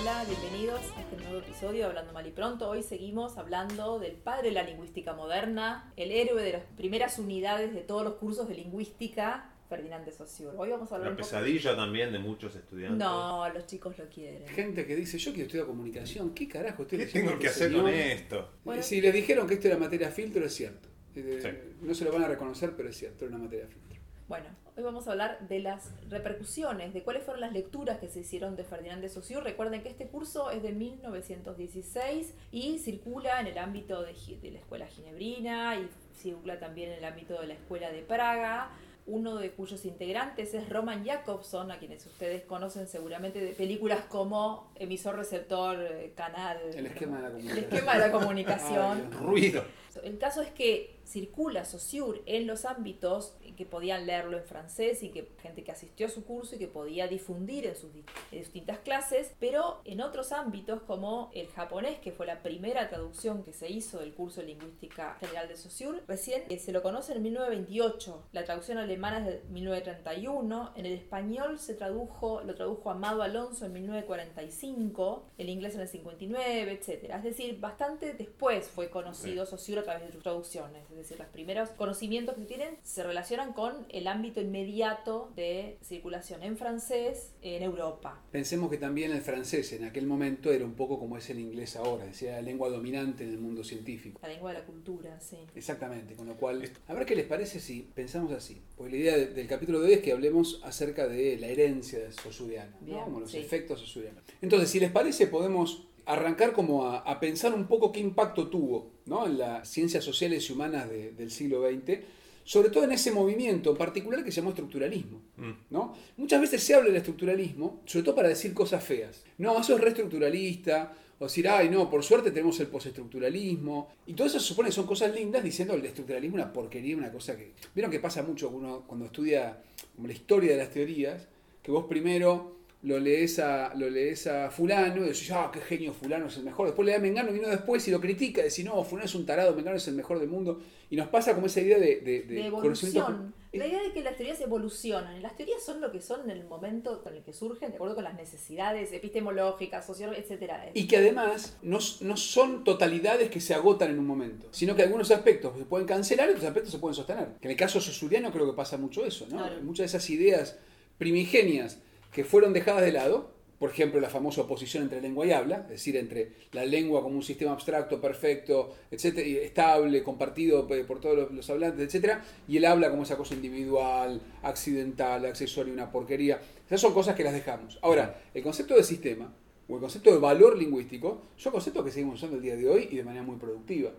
Hola, bienvenidos a este nuevo episodio de Hablando Mal y Pronto. Hoy seguimos hablando del padre de la lingüística moderna, el héroe de las primeras unidades de todos los cursos de lingüística, Ferdinand de Saussure. Hoy vamos a hablar La un poco- pesadilla también de muchos estudiantes. No, los chicos lo quieren. Gente que dice, yo quiero estudiar comunicación, ¿qué carajo estoy ¿Qué tengo que este hacer señor? con esto? Bueno. Si les dijeron que esto era materia filtro, es cierto. Eh, Sí. No se lo van a reconocer, pero es cierto, era una materia filtro. Bueno, hoy vamos a hablar de las repercusiones, de cuáles fueron las lecturas que se hicieron de Ferdinand de Saussure. Recuerden que este curso es de 1916 y circula en el ámbito de, la escuela ginebrina y circula también en el ámbito de la escuela de Praga. Uno de cuyos integrantes es Roman Jacobson, a quienes ustedes conocen seguramente de películas como emisor, receptor, eh, canal. El esquema de la El comunicación. esquema de la comunicación. Ay, Dios. Ruido. El caso es que circula Saussure en los ámbitos que podían leerlo en francés y que gente que asistió a su curso y que podía difundir en sus en distintas clases, pero en otros ámbitos como el japonés, que fue la primera traducción que se hizo del curso de lingüística general de Saussure, recién eh, se lo conoce en 1928, la traducción alemana es de 1931, en el español se tradujo, lo tradujo Amado Alonso en 1945, el inglés en el 59, etcétera. Es decir, bastante después fue conocido Saussure a través de sus traducciones. Es decir, los primeros conocimientos que tienen se relacionan con el ámbito inmediato de circulación en francés en Europa. Pensemos que también el francés en aquel momento era un poco como es el inglés ahora, es decir, la lengua dominante en el mundo científico. La lengua de la cultura, sí. Exactamente, con lo cual, a ver qué les parece si pensamos así. Porque la idea de- del capítulo de hoy es que hablemos acerca de la herencia saussuriana, ¿no? Como los sí. efectos saussurianos. Entonces, si les parece, podemos arrancar como a, a pensar un poco qué impacto tuvo ¿no? en las ciencias sociales y humanas de- del siglo XX, sobre todo en ese movimiento en particular que se llamó estructuralismo. Mm. ¿no? Muchas veces se habla del estructuralismo, sobre todo para decir cosas feas. No, eso es reestructuralista, o decir, ay, no, por suerte tenemos el postestructuralismo. Y todo eso se supone que son cosas lindas diciendo el estructuralismo es una porquería, una cosa que... Vieron que pasa mucho uno cuando estudia como la historia de las teorías, que vos primero lo lees a, lo lees a fulano y decís, ah, qué genio fulano es el mejor. Después le da a Mengano, vino después y lo critica, decís, no, fulano es un tarado, Mengano es el mejor del mundo. Y nos pasa como esa idea de, de, de de conocimiento- evolución. La idea de que las teorías evolucionan. Las teorías son lo que son en el momento con el que surgen, de acuerdo con las necesidades epistemológicas, sociológicas, etcétera. Y que además no, no son totalidades que se agotan en un momento, sino que algunos aspectos se pueden cancelar y otros aspectos se pueden sostener. Que en el caso susuriano creo que pasa mucho eso, ¿no? Claro. Muchas de esas ideas primigenias que fueron dejadas de lado, por ejemplo, la famosa oposición entre lengua y habla, es decir, entre la lengua como un sistema abstracto, perfecto, etcétera, y estable, compartido eh, por todos los, hablantes, etcétera, y el habla como esa cosa individual, accidental, accesoria, una porquería. Esas son cosas que las dejamos. Ahora, el concepto de sistema o el concepto de valor lingüístico son conceptos que seguimos usando el día de hoy y de manera muy productiva.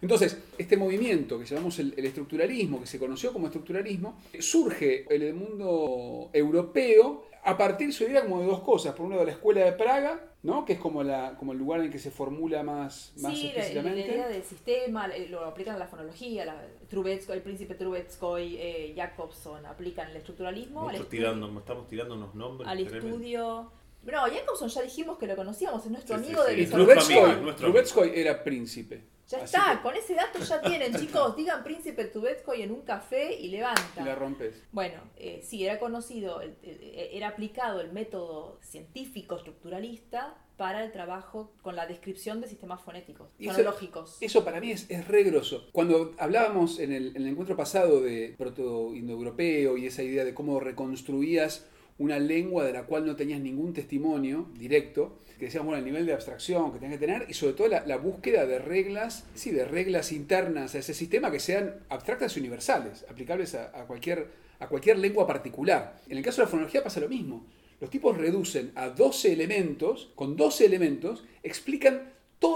Entonces, este movimiento que llamamos el, el estructuralismo, que se conoció como estructuralismo, surge en el mundo europeo a partir, se diría, como de dos cosas. Por uno de la escuela de Praga, ¿no? que es como, la, como el lugar en el que se formula más, más Sí, la, la explícitamente. idea del sistema, eh, lo aplican a la fonología, la, el príncipe Trubetskoy, eh, Jacobson, aplican el estructuralismo al, tirando, estamos tirando unos nombres. al estudio... No, Jacobson ya dijimos que lo conocíamos, es nuestro Sí, amigo sí. de Trubetskoy. Trubetskoy era príncipe. Ya Así está, que- con ese dato ya tienen, chicos. Digan príncipe Trubetskoy en un café y levanta. y la rompes. Bueno, eh, sí, era conocido, el- el- era aplicado el método científico estructuralista para el trabajo con la descripción de sistemas fonéticos, Y eso- fonológicos. Eso para mí es, es re grosso. Cuando hablábamos en el, en el encuentro pasado de proto-indoeuropeo y esa idea de cómo reconstruías una lengua de la cual no tenías ningún testimonio directo, que decíamos, bueno, el nivel de abstracción que tenías que tener y sobre todo la, búsqueda de reglas, sí, de reglas internas a ese sistema que sean abstractas y universales, aplicables a, a cualquier, a cualquier lengua particular. En el caso de la fonología pasa lo mismo. Los tipos reducen a 12 elementos, con 12 elementos, explican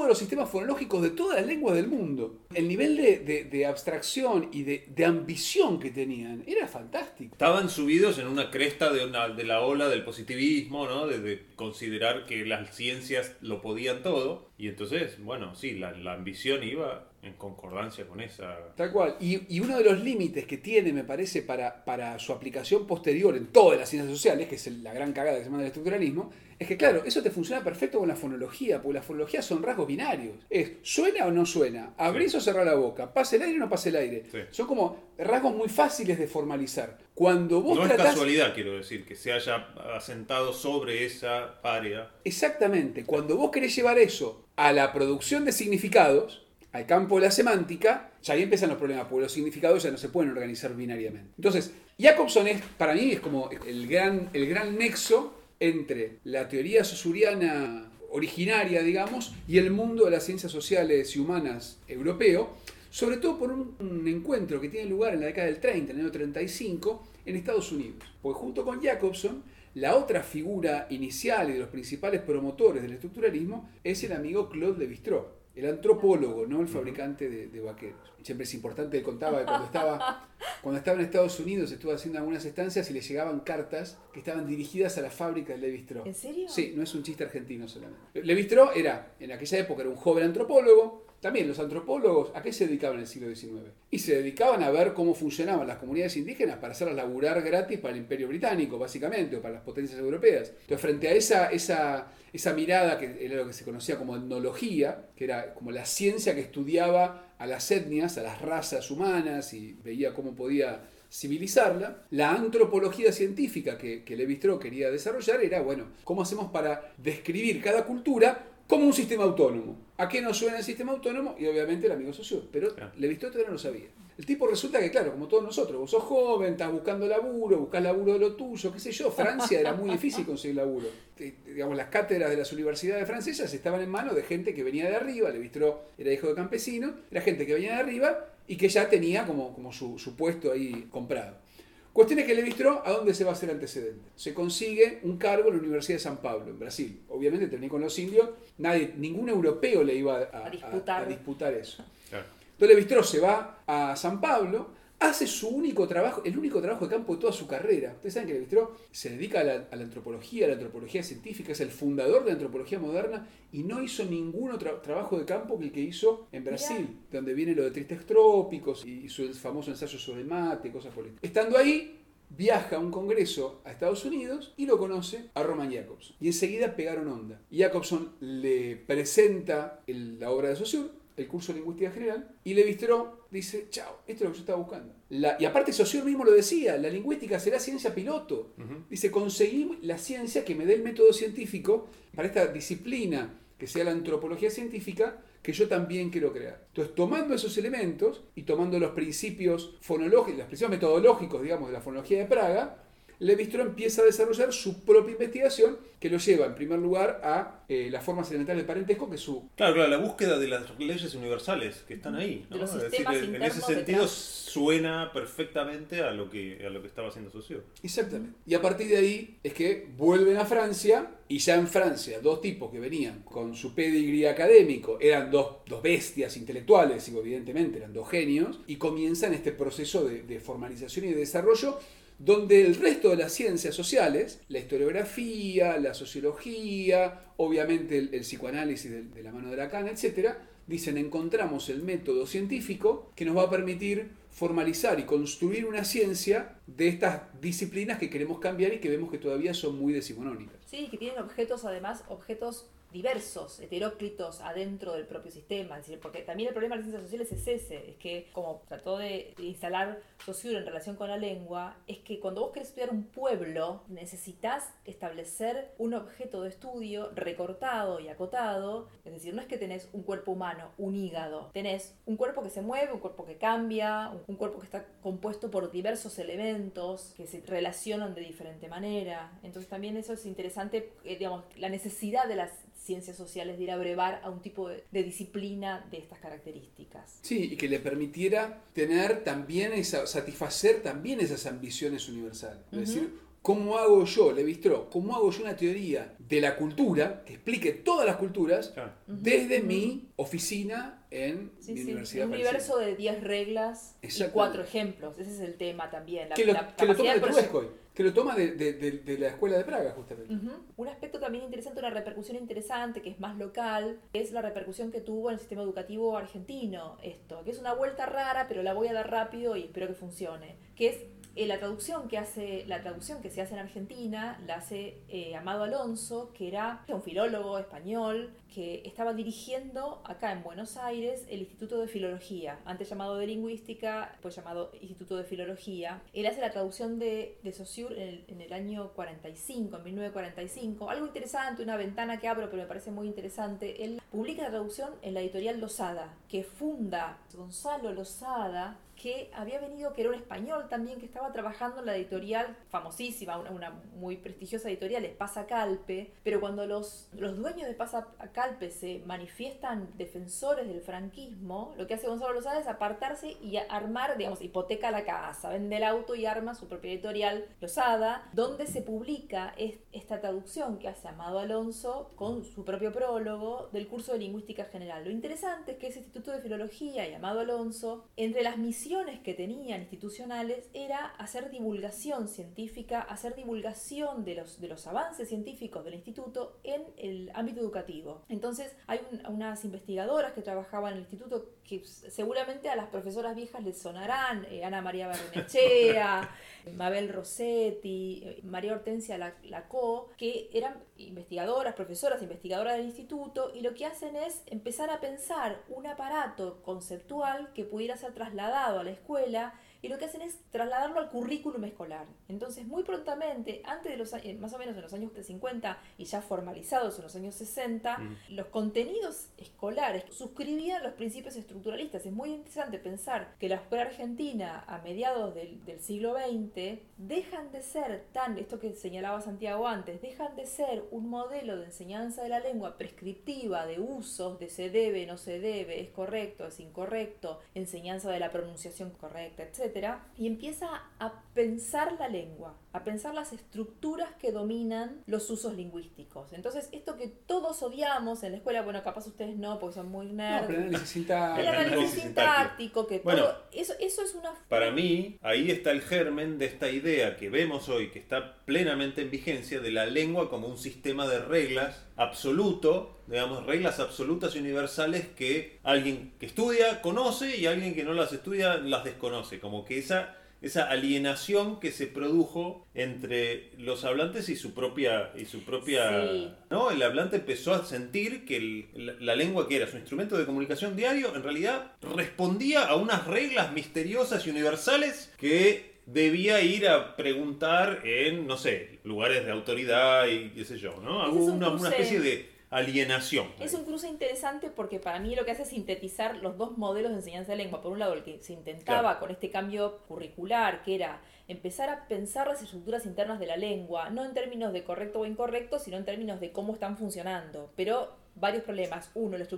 los sistemas fonológicos de todas las lenguas del mundo. El nivel de, de- abstracción y de, de ambición que tenían era fantástico. Estaban subidos en una cresta de, una- de la ola del positivismo, ¿no? De, de considerar que las ciencias lo podían todo. Y entonces, bueno, sí, la, la ambición iba en concordancia con esa... Tal cual. Y, y uno de los límites que tiene, me parece, para, para su aplicación posterior en todas las ciencias sociales, que es la gran cagada que se llama el estructuralismo, es que, claro, eso te funciona perfecto con la fonología, porque la fonología son rasgos binarios. Es, ¿suena o no suena? ¿Abrís o cerrás la boca? ¿Pasa el aire o no pasa el aire? Sí. Son como rasgos muy fáciles de formalizar. Cuando vos No es casualidad, quiero decir, que se haya asentado sobre esa área. Exactamente, cuando vos querés llevar eso a la producción de significados, al campo de la semántica, ya ahí empiezan los problemas, porque los significados ya no se pueden organizar binariamente. Entonces, Jacobson es, para mí, es como el gran, el gran nexo entre la teoría sosuriana originaria, digamos, y el mundo de las ciencias sociales y humanas europeo, sobre todo por un, un encuentro que tiene lugar en la década del 30, en el año 35, en Estados Unidos. Porque junto con Jacobson, la otra figura inicial y de los principales promotores del estructuralismo es el amigo Claude Lévi-Strauss, el antropólogo, no el fabricante de, de vaqueros. Siempre es importante, él contaba que cuando estaba, cuando estaba en Estados Unidos estuvo haciendo algunas estancias y le llegaban cartas que estaban dirigidas a la fábrica de Lévi-Strauss. ¿En serio? Sí, no es un chiste argentino solamente. Lévi-Strauss era, en aquella época, era un joven antropólogo. También los antropólogos, ¿a qué se dedicaban en el siglo XIX? Y se dedicaban a ver cómo funcionaban las comunidades indígenas para hacerlas laburar gratis para el imperio británico, básicamente, o para las potencias europeas. Entonces, frente a esa, esa, esa mirada que era lo que se conocía como etnología, que era como la ciencia que estudiaba a las etnias, a las razas humanas y veía cómo podía civilizarla, la antropología científica que, que Levi-Strauss quería desarrollar era, bueno, ¿cómo hacemos para describir cada cultura como un sistema autónomo? ¿A qué nos suena el sistema autónomo? Y obviamente el amigo socio, pero Claro. Todavía no lo sabía. El tipo resulta que, claro, como todos nosotros, vos sos joven, estás buscando laburo, buscas laburo de lo tuyo, qué sé yo. Francia era muy difícil conseguir laburo. Digamos, las cátedras de las universidades francesas estaban en manos de gente que venía de arriba. Levi-Strauss era hijo de campesino, era gente que venía de arriba y que ya tenía como, como su, su puesto ahí comprado. Cuestión es que Levi-Strauss, ¿a dónde se va a hacer antecedente? Se consigue un cargo en la Universidad de San Pablo, en Brasil. Obviamente, terminé con los indios, nadie, ningún europeo le iba a, A disputar. a disputar eso. Claro. Entonces Levi-Strauss se va a San Pablo, hace su único trabajo, el único trabajo de campo de toda su carrera. Ustedes saben que Levi-Strauss se dedica a la, a la antropología, a la antropología científica, es el fundador de la antropología moderna y no hizo ningún otro trabajo de campo que el que hizo en Brasil, donde viene lo de tristes trópicos y su famoso ensayo sobre mate, cosas por el estilo. Estando ahí, viaja a un congreso a Estados Unidos y lo conoce a Roman Jacobson. Y enseguida pegaron onda. Jacobson le presenta el- la obra de Saussure, el curso de lingüística general, y Levi-Strauss dice, chao, esto es lo que yo estaba buscando. La- y aparte Saussure mismo lo decía, la lingüística será ciencia piloto. Dice, conseguí la ciencia que me dé el método científico para esta disciplina que sea la antropología científica que yo también quiero crear. Entonces, tomando esos elementos y tomando los principios fonológicos, los principios metodológicos, digamos, de la fonología de Praga, Levi-Strauss empieza a desarrollar su propia investigación que lo lleva, en primer lugar, a eh, las formas elementales del parentesco, que su Claro, claro, la búsqueda de las leyes universales que están ahí. ¿no? De los Es decir, en ese sentido detrás. suena perfectamente a lo que, a lo que estaba haciendo Socio. Exactamente. Y a partir de ahí es que vuelven a Francia y ya en Francia dos tipos que venían con su pedigree académico eran dos, dos bestias intelectuales y evidentemente eran dos genios y comienzan este proceso de, de formalización y de desarrollo donde el resto de las ciencias sociales, la historiografía, la sociología, obviamente el, psicoanálisis de, la mano de Lacan, etcétera, dicen encontramos el método científico que nos va a permitir formalizar y construir una ciencia de estas disciplinas que queremos cambiar y que vemos que todavía son muy decimonónicas. Sí, que tienen objetos, además, objetos diversos, heteróclitos adentro del propio sistema. Es decir, porque también el problema de las ciencias sociales es ese, es que como trató de instalar Saussure en relación con la lengua, es que cuando vos querés estudiar un pueblo, necesitas establecer un objeto de estudio recortado y acotado. Es decir, no es que tenés un cuerpo humano, un hígado, tenés un cuerpo que se mueve, un cuerpo que cambia, un- cuerpo que está compuesto por diversos elementos que se relacionan de diferente manera. Entonces también eso es interesante, eh, digamos, la necesidad de las ciencias sociales de ir a brevar a un tipo de, de disciplina de estas características. Sí, y que le permitiera tener también esa, satisfacer también esas ambiciones universales. Es decir, ¿cómo hago yo, Levi-Strauss, cómo hago yo una teoría de la cultura que explique todas las culturas Claro. desde mi oficina en Sí, mi sí, universidad? un parecida? universo de 10 reglas y cuatro ejemplos. Ese es el tema también. La, que lo, la que lo toma de que lo toma de, de- la escuela de Praga, justamente. Un aspecto también interesante, una repercusión interesante, que es más local, es la repercusión que tuvo en el sistema educativo argentino esto, que es una vuelta rara, pero la voy a dar rápido y espero que funcione, que es eh, la traducción que hace, la traducción que se hace en Argentina la hace eh, Amado Alonso, que era un filólogo español que estaba dirigiendo acá en Buenos Aires el Instituto de Filología, antes llamado de Lingüística, después llamado Instituto de Filología. Él hace la traducción de, de Saussure en el, en el año 45, en 1945. Algo interesante, una ventana que abro, pero me parece muy interesante. Él publica la traducción en la editorial Losada, que funda Gonzalo Losada, que había venido, que era un español también, que estaba trabajando en la editorial famosísima, una, una muy prestigiosa editorial, es Pasa Calpe, pero cuando los, los dueños de Pasa Calpe se manifiestan defensores del franquismo, lo que hace Gonzalo Lozada es apartarse y armar, digamos, hipoteca la casa, vende el auto y arma su propia editorial Lozada, donde se publica es- esta traducción que hace Amado Alonso con su propio prólogo del curso de Lingüística General. Lo interesante es que ese Instituto de Filología y Amado Alonso, entre las misiones que tenían institucionales, era hacer divulgación científica, hacer divulgación de los, de los avances científicos del instituto en el ámbito educativo. Entonces, hay un- unas investigadoras que trabajaban en el instituto que seguramente a las profesoras viejas les sonarán, eh, Ana María Barrenechea, Mabel Rossetti, eh, María Hortensia Lac- Lacó, que eran investigadoras, profesoras, investigadoras del instituto, y lo que hacen es empezar a pensar un aparato conceptual que pudiera ser trasladado a la escuela y lo que hacen es trasladarlo al currículum escolar. Entonces, muy prontamente, antes de los años, más o menos en los años 50 y ya formalizados en los años 60, Mm. los contenidos escolares suscribían los principios estructuralistas. Es muy interesante pensar que la escuela argentina a mediados del, del siglo XX dejan de ser tan, esto que señalaba Santiago antes, dejan de ser un modelo de enseñanza de la lengua prescriptiva de usos, de se debe, no se debe, es correcto, es incorrecto, enseñanza de la pronunciación correcta, y empieza a pensar la lengua, a pensar las estructuras que dominan los usos lingüísticos. Entonces, esto que todos odiamos en la escuela, bueno, capaz ustedes no, porque son muy No, nerds. pero el análisis sintáctico. el análisis sintáctico, que Bueno. todo, eso, eso es una... Para mí, ahí está el germen de esta idea que vemos hoy, que está plenamente en vigencia, de la lengua como un sistema de reglas absoluto, digamos, reglas absolutas y universales que alguien que estudia conoce y alguien que no las estudia las desconoce. Como que esa, esa alienación que se produjo entre los hablantes y su propia... Y su propia Sí. ¿no? El hablante empezó a sentir que el- la, la lengua que era su instrumento de comunicación diario en realidad respondía a unas reglas misteriosas y universales que debía ir a preguntar en, no sé, lugares de autoridad y qué sé yo, ¿no? Un una, especie de alienación. Es un cruce interesante porque para mí lo que hace es sintetizar los dos modelos de enseñanza de lengua. Por un lado, el que se intentaba Claro. con este cambio curricular, que era empezar a pensar las estructuras internas de la lengua, no en términos de correcto o incorrecto, sino en términos de cómo están funcionando. Pero varios problemas. Uno, los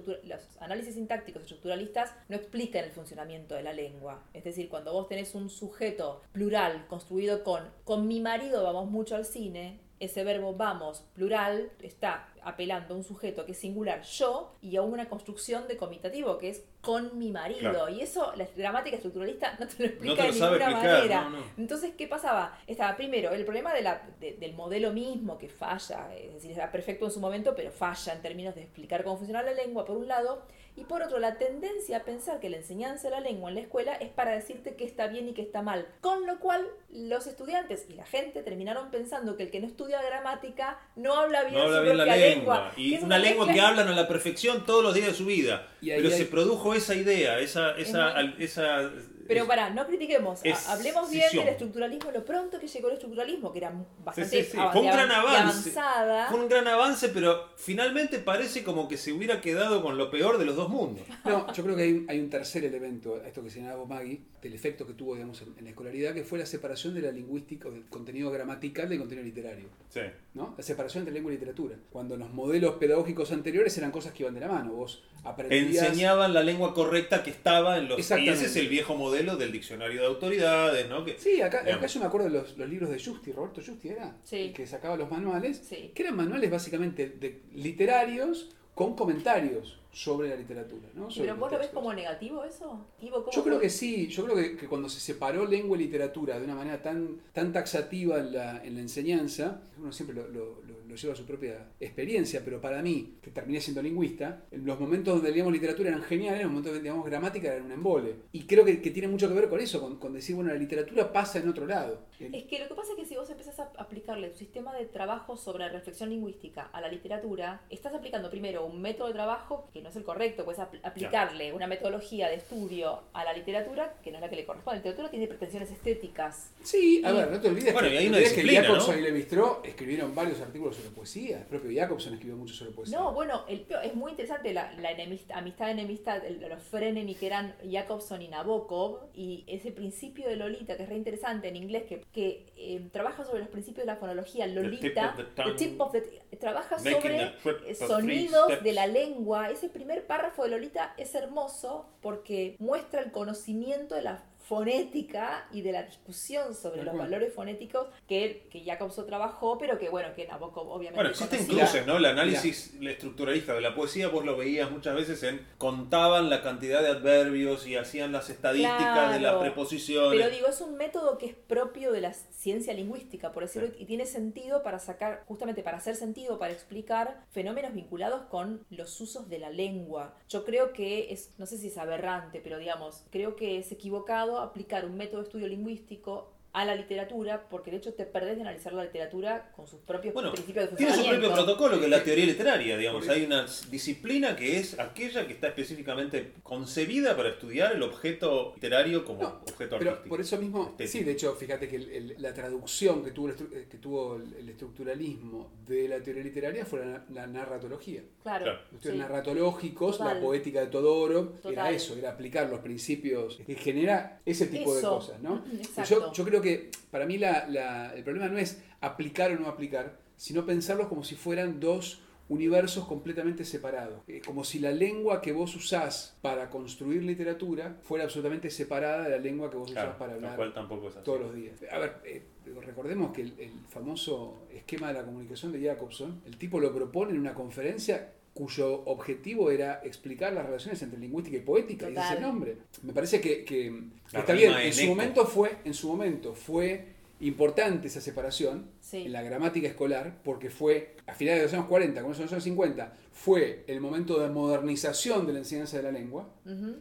análisis sintácticos estructuralistas no explican el funcionamiento de la lengua. Es decir, cuando vos tenés un sujeto plural construido con con mi marido vamos mucho al cine, ese verbo vamos plural está apelando a un sujeto que es singular yo y a una construcción de comitativo que es con mi marido. Claro. Y eso la gramática estructuralista no te lo explica No te lo de ninguna explicar, manera. no, no. Entonces, ¿qué pasaba? Estaba primero el problema de la- de- del modelo mismo que falla, es decir, era perfecto en su momento, pero falla en términos de explicar cómo funciona la lengua, por un lado, y por otro, la tendencia a pensar que la enseñanza de la lengua en la escuela es para decirte que está bien y que está mal. Con lo cual, los estudiantes y la gente terminaron pensando que el que no estudia gramática no habla bien No habla su bien la propia lengua. Y es una lengua que hablan a la perfección todos los días de su vida. Y ahí Pero hay- se produjo esa idea, esa... esa, Es al- esa Pero para, no critiquemos, es hablemos bien del estructuralismo, lo pronto que llegó el estructuralismo, que era bastante Sí, sí, sí. av- Fue un gran avance. avanzada. Fue un gran avance, pero finalmente parece como que se hubiera quedado con lo peor de los dos mundos. No, yo creo que hay, un- hay un tercer elemento a esto que señalaba Maggie, del efecto que tuvo digamos, en, en la escolaridad, que fue la separación de la lingüística, o del contenido gramatical del contenido literario. Sí. ¿no? La separación entre lengua y literatura. Cuando los modelos pedagógicos anteriores eran cosas que iban de la mano. Vos aprendías... Enseñaban la lengua correcta que estaba en los... Y ese es el viejo modelo modelo del diccionario de autoridades, ¿no? Que, Sí, acá, acá yo me acuerdo de los, los libros de Justi, Roberto Justi era, Sí. el que sacaba los manuales, Sí. que eran manuales básicamente de literarios con comentarios sobre la literatura. ¿no? ¿Y Sobre ¿Pero vos lo ves como negativo eso? Ivo, ¿cómo Yo creo que sí, yo creo que, que cuando se separó lengua y literatura de una manera tan, tan taxativa en la, en la enseñanza, uno siempre lo, lo- lleva a su propia experiencia, pero para mí, que terminé siendo lingüista, los momentos donde leíamos literatura eran geniales, los momentos donde leíamos gramática eran un embole. Y creo que, que tiene mucho que ver con eso, con, con decir, bueno, la literatura pasa en otro lado. El- Es que lo que pasa es que si vos empezás a aplicarle tu sistema de trabajo sobre la reflexión lingüística a la literatura, estás aplicando primero un método de trabajo que no es el correcto, puedes apl- aplicarle una metodología de estudio a la literatura que no es la que le corresponde. La literatura tiene pretensiones estéticas. Sí, a Y- ver, no te olvides Bueno, que, y hay una que Jacobson ¿no? y Levi-Strauss escribieron varios artículos sobre poesía. El propio Jacobson escribió mucho sobre poesía. No, bueno, el, es muy interesante la, la enemist- amistad enemistad, el- los frenemy que eran Jacobson y Nabokov, y ese principio de Lolita, que es re interesante en inglés, que, que eh, trabaja sobre los principios de la fonología. Lolita, of the tongue, tip of the- trabaja sobre sonidos de la lengua. Ese primer párrafo de Lolita es hermoso porque muestra el conocimiento de la fonética y de la discusión sobre los valores fonéticos que, que Jacobson trabajó, pero que bueno, que Nabokov obviamente Bueno, existen conocía. cruces, ¿no? El análisis estructuralista de la poesía, vos lo veías muchas veces en contaban la cantidad de adverbios y hacían las estadísticas de las Claro. preposiciones. Pero digo, es un método que es propio de la ciencia lingüística, por decirlo, y tiene sentido para sacar, justamente para hacer sentido, para explicar fenómenos vinculados con los usos de la lengua. Yo creo que es, no sé si es aberrante, pero digamos, creo que es equivocado aplicar un método de estudio lingüístico a la literatura, porque de hecho te perdés de analizar la literatura con sus propios Bueno, principios de Tiene su funcionamiento. propio protocolo, que es la teoría literaria, digamos. Hay una disciplina que es aquella que está específicamente concebida para estudiar el objeto literario como No, objeto Pero artístico. por eso mismo, estético. sí, de hecho, fíjate que el- el- la traducción que tuvo, el, que tuvo el, el estructuralismo de la teoría literaria fue la, la narratología. Claro, Claro. Los estudios sí. narratológicos, Total. la poética de Todoro, era Total. eso, era aplicar los principios que genera ese tipo de Eso. cosas, ¿no? Exacto. Yo, yo creo que para mí la- la- el problema no es aplicar o no aplicar, sino pensarlos como si fueran dos universos completamente separados. Eh, como si la lengua que vos usás para construir literatura fuera absolutamente separada de la lengua que vos Claro, usás para lo hablar cual tampoco es así. todos los días. A ver, eh, recordemos que el, el famoso esquema de la comunicación de Jacobson, el tipo lo propone en una conferencia cuyo objetivo era explicar las relaciones entre lingüística y poética, y ese nombre. Me parece que, que está bien, en su eco. momento fue, en su momento fue importante esa separación Sí. en la gramática escolar, porque fue a finales de los años 40, comienzos de los años 50, fue el momento de modernización de la enseñanza de la lengua,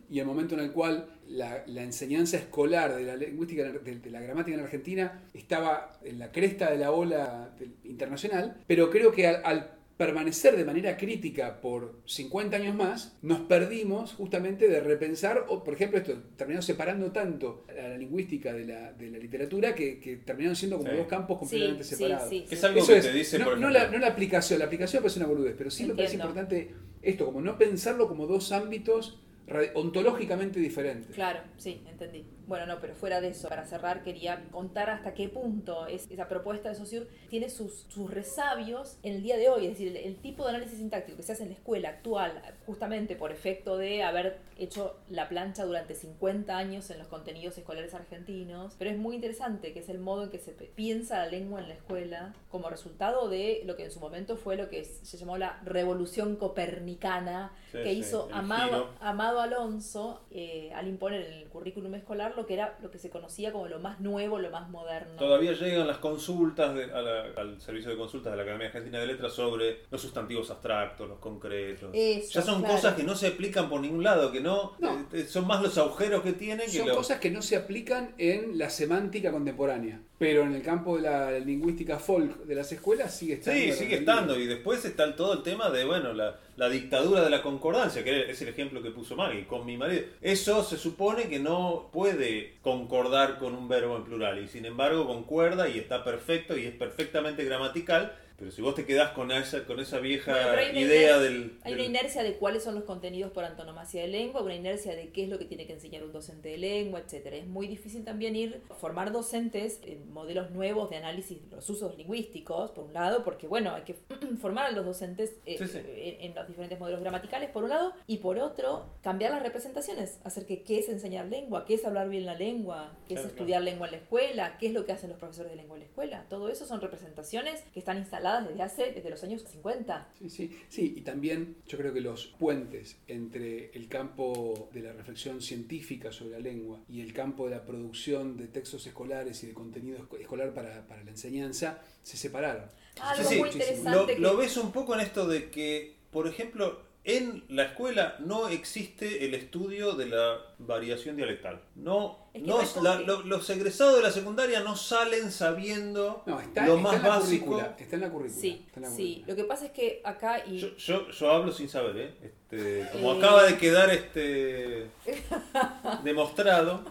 y el momento en el cual la, la enseñanza escolar de la lingüística, de, de la gramática en Argentina, estaba en la cresta de la ola internacional, pero creo que al, al permanecer de manera crítica por 50 años más, nos perdimos justamente de repensar, o por ejemplo esto, terminaron separando tanto a la lingüística de la, de la literatura que, que terminaron siendo como Sí. dos campos completamente Sí, separados. sí, Es algo Eso que es, te dice, no, por no ejemplo, la, no la aplicación, la aplicación parece una boludez, pero sí me parece Entiendo. importante esto, como no pensarlo como dos ámbitos ontológicamente diferentes. Claro, sí, entendí. Bueno, no, pero fuera de eso, para cerrar, quería contar hasta qué punto es, esa propuesta de Saussure tiene sus, sus resabios en el día de hoy. Es decir, el, el tipo de análisis sintáctico que se hace en la escuela actual, justamente por efecto de haber hecho la plancha durante 50 años en los contenidos escolares argentinos. Pero es muy interesante que es el modo en que se piensa la lengua en la escuela como resultado de lo que en su momento fue lo que se llamó la revolución copernicana Sí, que sí, hizo. Amado Alonso eh, al imponer en el currículum escolar lo que era lo que se conocía como lo más nuevo, lo más moderno. Todavía llegan las consultas de- a la- al servicio de consultas de la Academia Argentina de Letras sobre los sustantivos abstractos, los concretos. Eso, ya son claro. cosas que no se aplican por ningún lado, que no, No. eh, son más los agujeros que tienen que Son los... cosas que no se aplican en la semántica contemporánea, pero en el campo de la lingüística folk de las escuelas sigue estando. Sí, sigue estando. Y después está todo el tema de, bueno, la, la dictadura de la concordancia, que es el ejemplo que puso Maggie con mi marido. Eso se supone que no puede concordar con un verbo en plural y sin embargo concuerda y está perfecto y es perfectamente gramatical. Pero si vos te quedás con esa, con esa vieja Bueno, idea del... Hay del- una inercia de cuáles son los contenidos por antonomasia de lengua, una inercia de qué es lo que tiene que enseñar un docente de lengua, etcétera. Es muy difícil también ir formar docentes en modelos nuevos de análisis de los usos lingüísticos, por un lado, porque bueno, hay que formar a los docentes eh, Sí, sí. En, en los diferentes modelos gramaticales, por un lado, y por otro, cambiar las representaciones, hacer que qué es enseñar lengua, qué es hablar bien la lengua, qué Claro, es estudiar lengua en la escuela, qué es lo que hacen los profesores de lengua en la escuela. Todo eso son representaciones que están instaladas desde hace, desde los años 50. Sí, sí, sí, y también yo creo que los puentes entre el campo de la reflexión científica sobre la lengua y el campo de la producción de textos escolares y de contenido esco- escolar para, para la enseñanza se separaron. Algo Sí, sí, muy. Lo, interesante que- lo ves un poco en esto de que, por ejemplo, en la escuela no existe el estudio de la variación dialectal. No, Es que no no es como la- que- lo- los egresados de la secundaria no salen sabiendo No, está, lo está más la básico. Está en la currícula. Sí, está en la sí. currícula. Lo que pasa es que acá y Yo, yo, yo hablo sin saber, ¿eh? Este, como Eh. acaba de quedar este demostrado,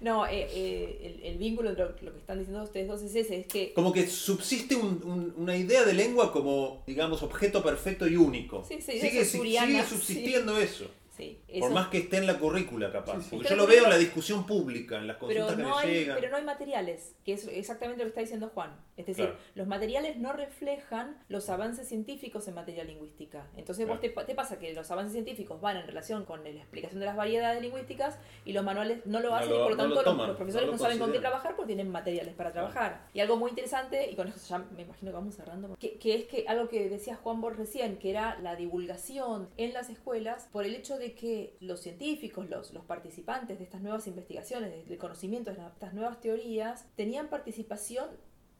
no, eh, eh, el, el vínculo entre lo que están diciendo ustedes dos es ese, es que como que subsiste un- un- una idea de lengua como, digamos, objeto perfecto y único. Sí, sí, sigue, sigue sí. subsistiendo eso. Sí, Por eso- más que esté en la currícula, capaz. Sí, sí. Porque yo lo veo en la discusión pública, en las pero consultas no que me hay, llegan. pero no hay materiales, que es exactamente lo que está diciendo Juan. Es decir, Claro. los materiales no reflejan los avances científicos en materia lingüística. Entonces vos te, Claro. te pasa que los avances científicos van en relación con la explicación de las variedades lingüísticas y los manuales no lo No hacen lo- y por lo no lo tanto los- toman, los, profesores no no, saben con qué trabajar porque tienen materiales para trabajar. Y algo muy interesante, y con eso ya me imagino que vamos cerrando, que, que es que algo que decía Juan Borges recién, que era la divulgación en las escuelas por el hecho de que los científicos, los, los participantes de estas nuevas investigaciones, del conocimiento de estas nuevas teorías, tenían participación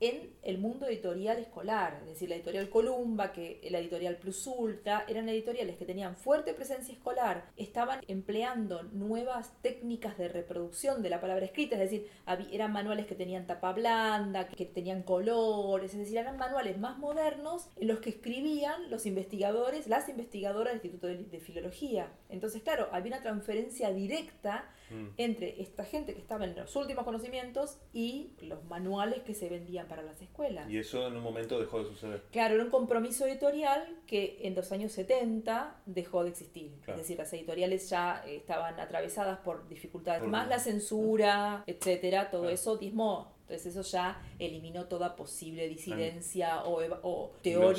en el mundo editorial escolar, es decir, la editorial Columba, que la editorial Plus Ultra, eran editoriales que tenían fuerte presencia escolar, estaban empleando nuevas técnicas de reproducción de la palabra escrita, es decir, eran manuales que tenían tapa blanda, que tenían colores, es decir, eran manuales más modernos en los que escribían los investigadores, las investigadoras del Instituto de Filología. Entonces, claro, había una transferencia directa Mm. entre esta gente que estaba en los últimos conocimientos y los manuales que se vendían para las escuelas. Y eso en un momento dejó de suceder. Claro, era un compromiso editorial que en los años 70 dejó de existir. Claro. Es decir, las editoriales ya eh, estaban atravesadas por dificultades, Por- más la censura, etcétera, todo Claro. eso diezmó. Entonces eso ya eliminó toda posible disidencia o, eva- o teórica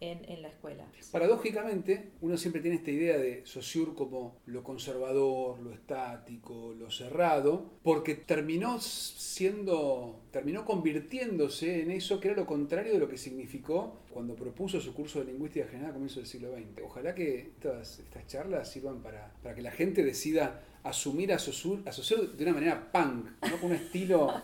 en la escuela. Paradójicamente, uno siempre tiene esta idea de Saussure como lo conservador, lo estático, lo cerrado, porque terminó siendo, terminó convirtiéndose en eso que era lo contrario de lo que significó cuando propuso su curso de lingüística general a comienzos del siglo XX. Ojalá que estas, estas charlas sirvan para, para que la gente decida asumir a Saussure, a de una manera punk, con un estilo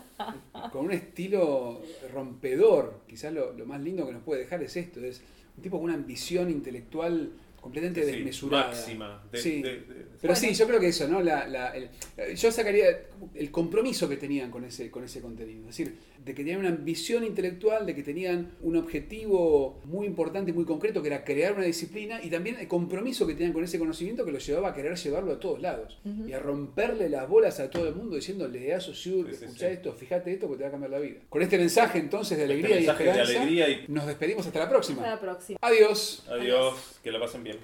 con un estilo rompedor. Quizás lo más lindo que nos puede dejar es esto, es un tipo con una ambición intelectual completamente Sí, desmesurada. máxima. de- Sí. de- de- Pero Bueno. sí, yo creo que eso, ¿no? La, la- el- yo sacaría el compromiso que tenían con ese, con ese contenido. Es decir, de que tenían una ambición intelectual, de que tenían un objetivo muy importante y muy concreto, que era crear una disciplina, y también el compromiso que tenían con ese conocimiento que los llevaba a querer llevarlo a todos lados. Y a romperle las bolas a todo el mundo diciendo, lea a Saussure, Sí, sí, escuchá sí. esto, fíjate esto, porque te va a cambiar la vida. Con este mensaje entonces de Este alegría y mensaje de alegría y nos despedimos hasta la Hasta próxima. la próxima. Adiós. adiós, que la pasen bien.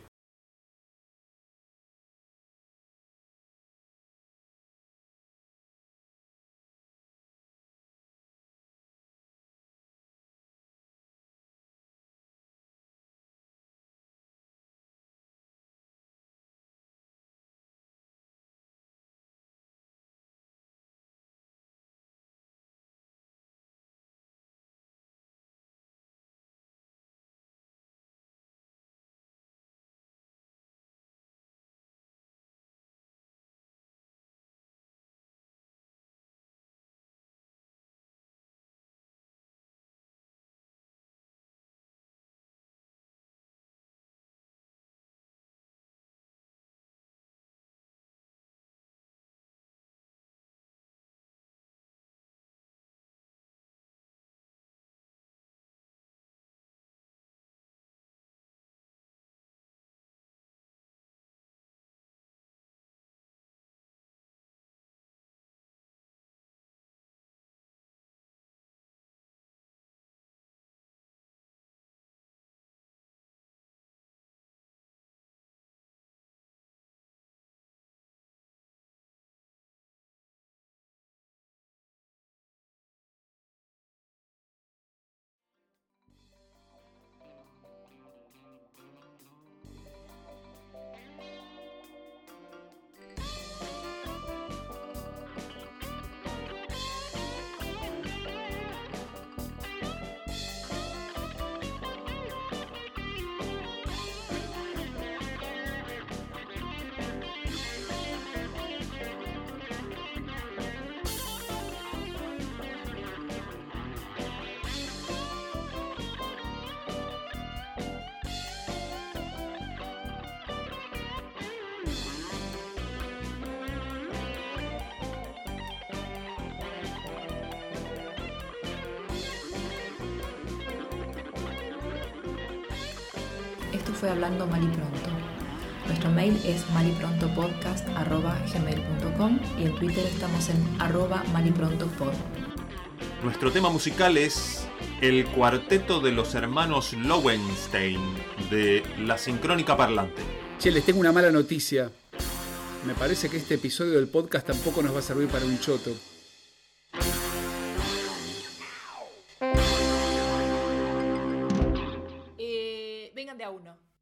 Fue Hablando Mal y Pronto. Nuestro mail es maliprontopodcast.gmail.com y en Twitter estamos en arroba maliprontopod. Nuestro tema musical es el cuarteto de los hermanos Lowenstein de La Sincrónica Parlante. Che, les tengo una mala noticia. Me parece que este episodio del podcast tampoco nos va a servir para un choto.